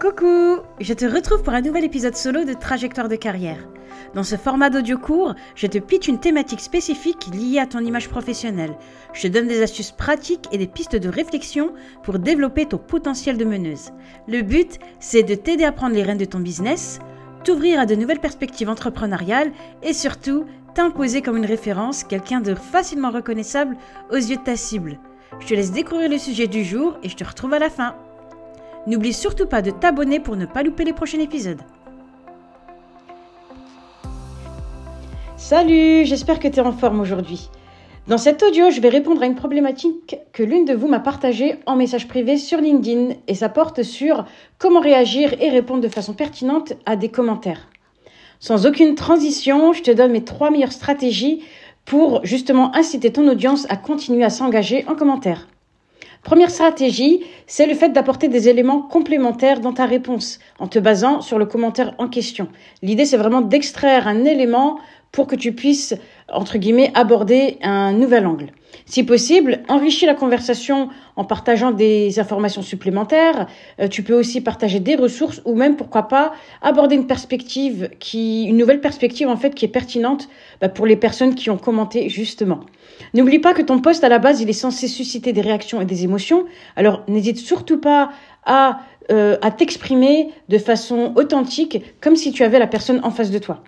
Coucou Je te retrouve pour un nouvel épisode solo de Trajectoire de carrière. Dans ce format d'audio court, je te pitch une thématique spécifique liée à ton image professionnelle. Je te donne des astuces pratiques et des pistes de réflexion pour développer ton potentiel de meneuse. Le but, c'est de t'aider à prendre les rênes de ton business, t'ouvrir à de nouvelles perspectives entrepreneuriales et surtout t'imposer comme une référence, quelqu'un de facilement reconnaissable aux yeux de ta cible. Je te laisse découvrir le sujet du jour et je te retrouve à la fin. N'oublie surtout pas de t'abonner pour ne pas louper les prochains épisodes. Salut, j'espère que tu es en forme aujourd'hui. Dans cet audio, je vais répondre à une problématique que l'une de vous m'a partagée en message privé sur LinkedIn et ça porte sur comment réagir et répondre de façon pertinente à des commentaires. Sans aucune transition, je te donne mes trois meilleures stratégies pour justement inciter ton audience à continuer à s'engager en commentaire. Première stratégie, c'est le fait d'apporter des éléments complémentaires dans ta réponse en te basant sur le commentaire en question. L'idée, c'est vraiment d'extraire un élément pour que tu puisses, entre guillemets, aborder un nouvel angle. Si possible, enrichis la conversation en partageant des informations supplémentaires. Euh, tu peux aussi partager des ressources ou même, pourquoi pas, aborder une perspective qui, une nouvelle perspective en fait qui est pertinente bah, pour les personnes qui ont commenté justement. N'oublie pas que ton poste à la base, il est censé susciter des réactions et des émotions. Alors n'hésite surtout pas à, euh, à t'exprimer de façon authentique, comme si tu avais la personne en face de toi.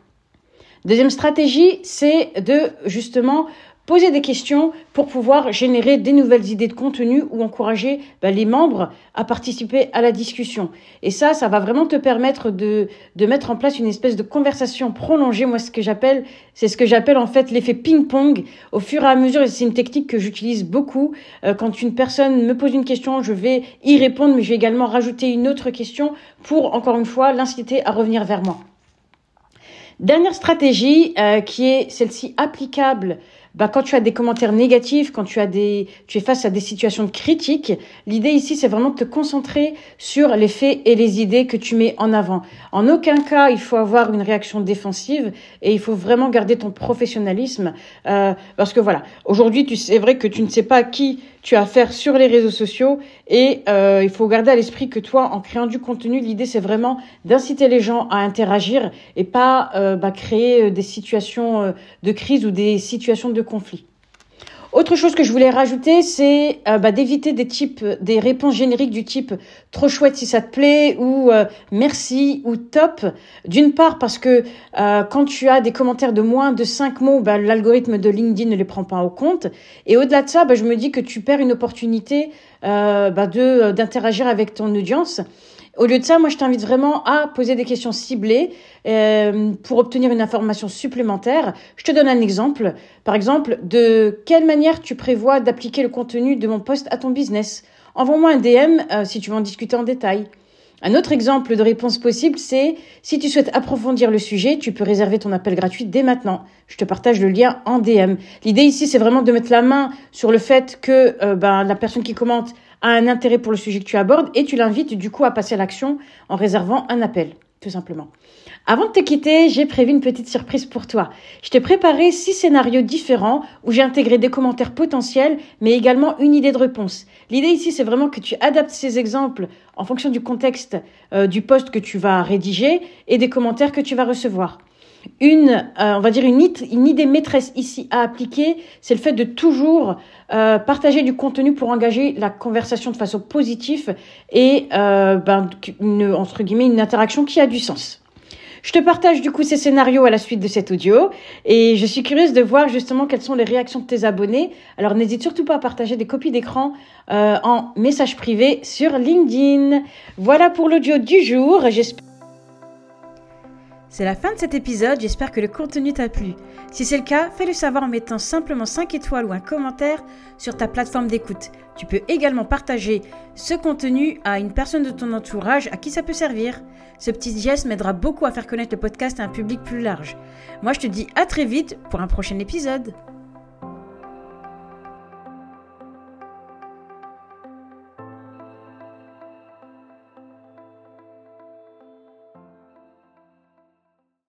Deuxième stratégie, c'est de justement poser des questions pour pouvoir générer des nouvelles idées de contenu ou encourager bah, les membres à participer à la discussion. Et ça, ça va vraiment te permettre de, mettre en place une espèce de conversation prolongée. Moi, ce que j'appelle, c'est ce que j'appelle en fait l'effet ping-pong. Au fur et à mesure, et c'est une technique que j'utilise beaucoup. Euh, quand une personne me pose une question, je vais y répondre, mais je vais également rajouter une autre question pour, encore une fois, l'inciter à revenir vers moi. Dernière stratégie euh, qui est celle-ci applicable bah, quand tu as des commentaires négatifs, quand tu as des, tu es face à des situations critiques, l'idée ici, c'est vraiment de te concentrer sur les faits et les idées que tu mets en avant. En aucun cas, il faut avoir une réaction défensive et il faut vraiment garder ton professionnalisme, euh, parce que voilà, aujourd'hui, tu c'est vrai que tu ne sais pas qui tu as affaire sur les réseaux sociaux et euh, il faut garder à l'esprit que toi, en créant du contenu, l'idée c'est vraiment d'inciter les gens à interagir et pas euh, bah, créer des situations de crise ou des situations de conflit. Autre chose que je voulais rajouter, c'est euh, bah, d'éviter des types, des réponses génériques du type trop chouette si ça te plaît ou euh, merci ou top. D'une part parce que euh, quand tu as des commentaires de moins de 5 mots, bah, l'algorithme de LinkedIn ne les prend pas au compte. Et au-delà de ça, bah, je me dis que tu perds une opportunité d'interagir avec ton audience. Au lieu de ça, moi, je t'invite vraiment à poser des questions ciblées euh, pour obtenir une information supplémentaire. Je te donne un exemple. Par exemple, de quelle manière tu prévois d'appliquer le contenu de mon poste à ton business? Envoie-moi un DM euh, si tu veux en discuter en détail. Un autre exemple de réponse possible, c'est si tu souhaites approfondir le sujet, tu peux réserver ton appel gratuit dès maintenant. Je te partage le lien en DM. L'idée ici, c'est vraiment de mettre la main sur le fait que euh, ben, la personne qui commente a un intérêt pour le sujet que tu abordes et tu l'invites du coup à passer à l'action en réservant un appel, tout simplement. Avant de te quitter, j'ai prévu une petite surprise pour toi. Je t'ai préparé six scénarios différents où j'ai intégré des commentaires potentiels, mais également une idée de réponse. L'idée ici, c'est vraiment que tu adaptes ces exemples en fonction du contexte euh, du poste que tu vas rédiger et des commentaires que tu vas recevoir une, euh, on va dire une, idée maîtresse ici à appliquer, c'est le fait de toujours euh, partager du contenu pour engager la conversation de façon positive et euh, ben, une, entre guillemets une interaction qui a du sens. Je te partage du coup ces scénarios à la suite de cet audio et je suis curieuse de voir justement quelles sont les réactions de tes abonnés. Alors n'hésite surtout pas à partager des copies d'écran en message privé sur LinkedIn. Voilà pour l'audio du jour. J'espère c'est la fin de cet épisode, j'espère que le contenu t'a plu. Si c'est le cas, fais-le savoir en mettant simplement 5 étoiles ou un commentaire sur ta plateforme d'écoute. Tu peux également partager ce contenu à une personne de ton entourage à qui ça peut servir. Ce petit geste m'aidera beaucoup à faire connaître le podcast à un public plus large. Moi je te dis à très vite pour un prochain épisode.